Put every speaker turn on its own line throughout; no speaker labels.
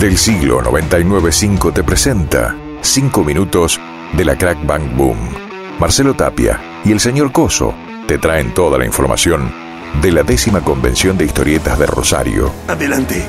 Del siglo 995 te presenta 5 minutos de la Crack Bang Boom. Marcelo Tapia y el señor Coso te traen toda la información de la décima convención de historietas de Rosario.
Adelante.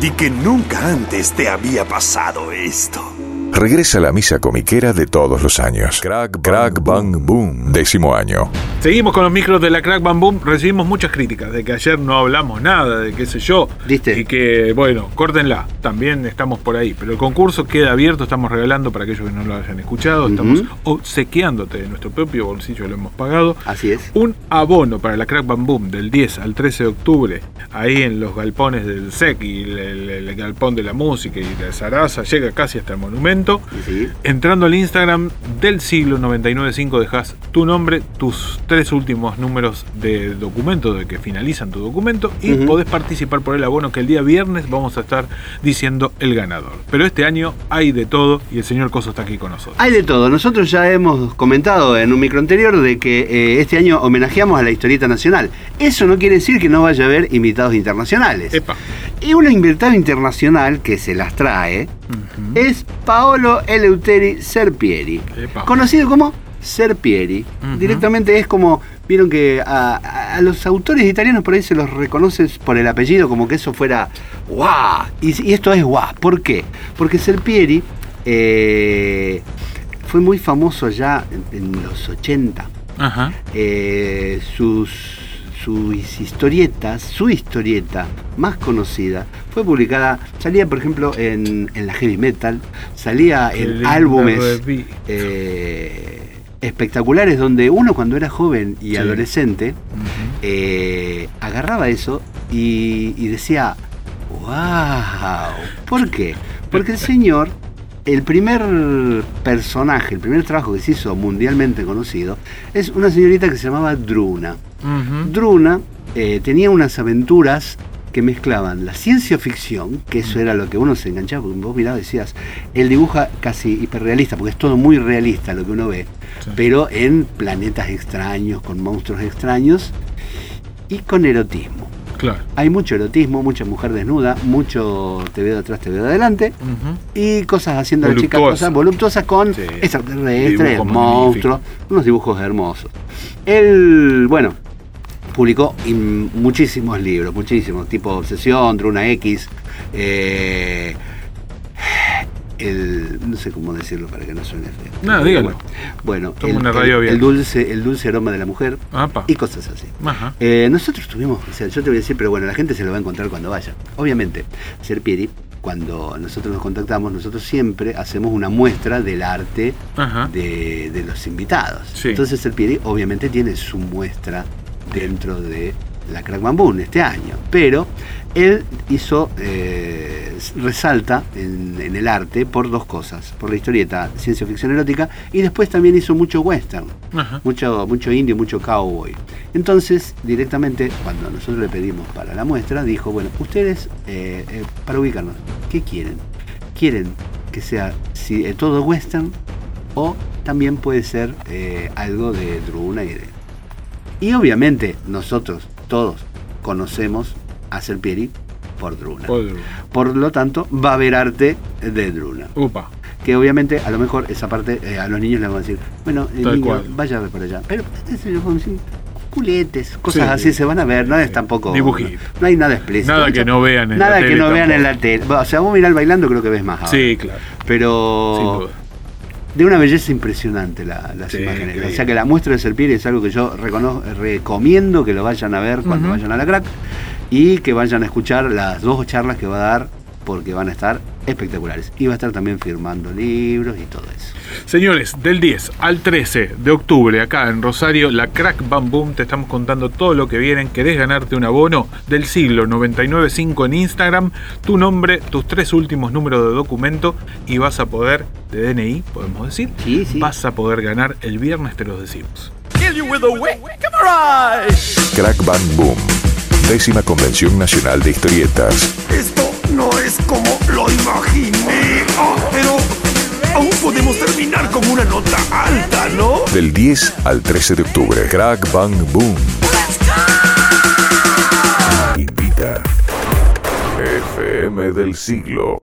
Di que nunca antes te había pasado esto.
Regresa la misa comiquera de todos los años. Crack, Crack Bang Boom, décimo año.
Seguimos con los micros de la Crack Bam Boom. Recibimos muchas críticas de que ayer no hablamos nada, de qué sé yo.
¿Viste?
Y que, bueno, córtenla. También estamos por ahí. Pero el concurso queda abierto. Estamos regalando para aquellos que no lo hayan escuchado. Estamos obsequiándote de nuestro propio bolsillo, lo hemos pagado.
Así es.
Un abono para la Crack Bam Boom del 10 al 13 de octubre. Ahí en los galpones del SEC y el, el- el galpón de la música y de Sarasa. Llega casi hasta el monumento.
Sí.
Entrando al Instagram del siglo 995 dejas tu nombre, tus tres últimos números de documento, de que finalizan tu documento, y
Ujú.
podés participar por el abono que el día viernes vamos a estar diciendo el ganador. Pero este año hay de todo y el señor Coso está aquí con nosotros.
Hay de todo. Nosotros ya hemos comentado en un micro anterior de que eh, este año homenajeamos a la historieta nacional. Eso no quiere decir que no vaya a haber invitados internacionales.
Epa.
Y un invitado internacional que se las trae es Paolo Eleuteri Serpieri,
Epa.
conocido como Serpieri. Directamente es como, vieron que a, los autores italianos por ahí se los reconoce por el apellido, como que eso fuera guau. Y, y esto es guau. ¿Por qué? Porque Serpieri eh, fue muy famoso ya en, en los 80
Ajá.
eh, sus, sus historietas, su historieta más conocida, fue publicada, salía por ejemplo en, en la heavy metal, salía
Qué
en álbumes eh, espectaculares donde uno cuando era joven y
Sí.
adolescente eh, agarraba eso y, y decía, wow, ¿por qué? Porque el señor, el primer personaje, el primer trabajo que se hizo mundialmente conocido, es una señorita que se llamaba Druna. Druna eh, tenía unas aventuras que mezclaban la ciencia ficción, que eso era lo que uno se enganchaba, porque vos mirabas decías, él dibuja casi hiperrealista, porque es todo muy realista lo que uno ve,
Sí.
pero en planetas extraños, con monstruos extraños y con erotismo.
Claro.
Hay mucho erotismo, mucha mujer desnuda, mucho te veo atrás, te veo de adelante, y cosas haciendo a la chica cosas voluptuosas con
Sí.
extraterrestres, monstruos, unos dibujos hermosos. Él, bueno, publicó muchísimos libros, muchísimos, tipo Obsesión, Druna X, eh, el, no sé cómo decirlo para que no suene feo.
No, dígalo.
Bueno, el, dulce, el dulce aroma de la mujer
Apa.
y cosas así.
Ajá.
Eh, nosotros tuvimos, o sea, yo te voy a decir, pero bueno, la gente se lo va a encontrar cuando vaya. Obviamente, Serpieri, cuando nosotros nos contactamos, nosotros siempre hacemos una muestra del arte de, de los invitados.
Sí.
Entonces Serpieri obviamente tiene su muestra dentro de la Crack Bamboo este año. Pero él hizo, eh, resalta en, en el arte por dos cosas. Por la historieta ciencia ficción erótica y después también hizo mucho western
Ajá.
mucho, mucho indio, mucho cowboy. Entonces, directamente, cuando nosotros le pedimos para la muestra, dijo, bueno, ustedes, eh, eh, para ubicarnos, ¿qué quieren? ¿Quieren que sea si, todo western o también puede ser algo de Druna y de... Y obviamente nosotros todos conocemos a Serpieri por Druna.
Podro.
Por lo tanto, va a haber arte de Druna
Upa.
que obviamente a lo mejor esa parte eh, a los niños les van a decir, bueno,
Tal
niño,
cual.
vaya a ver por allá. Pero eso yo puedo decir, culetes, cosas
Sí.
así se van a ver, no es tampoco.
Dibujito.
No, no hay nada explícito.
Nada que no vean en la
Nada
tele
que no vean en la tele. O sea, vos mirás bailando creo que ves más ahora.
Sí, claro.
Pero
Sin duda.
De una belleza impresionante la- las
Sí,
imágenes.
increíble.
O sea que la muestra de Serpieri es algo que yo recomiendo que lo vayan a ver cuando vayan a la crack y que vayan a escuchar las dos charlas que va a dar porque van a estar espectaculares. Y va a estar también firmando libros y todo eso.
Señores, del 10 al 13 de octubre, acá en Rosario, la Crack Bam Boom, te estamos contando todo lo que vienen. ¿Querés ganarte un abono del siglo 995 en Instagram? Tu nombre, tus tres últimos números de documento y vas a poder, de DNI, podemos decir,
Sí, sí.
vas a poder ganar el viernes, te los decimos.
Crack Bang Boom. Décima Convención Nacional de Historietas.
Esto no es como lo imaginé. Ah, pero aún podemos terminar con una nota alta, ¿no?
Del 10 al 13 de octubre. Crack Bang Boom. Invita. FM del siglo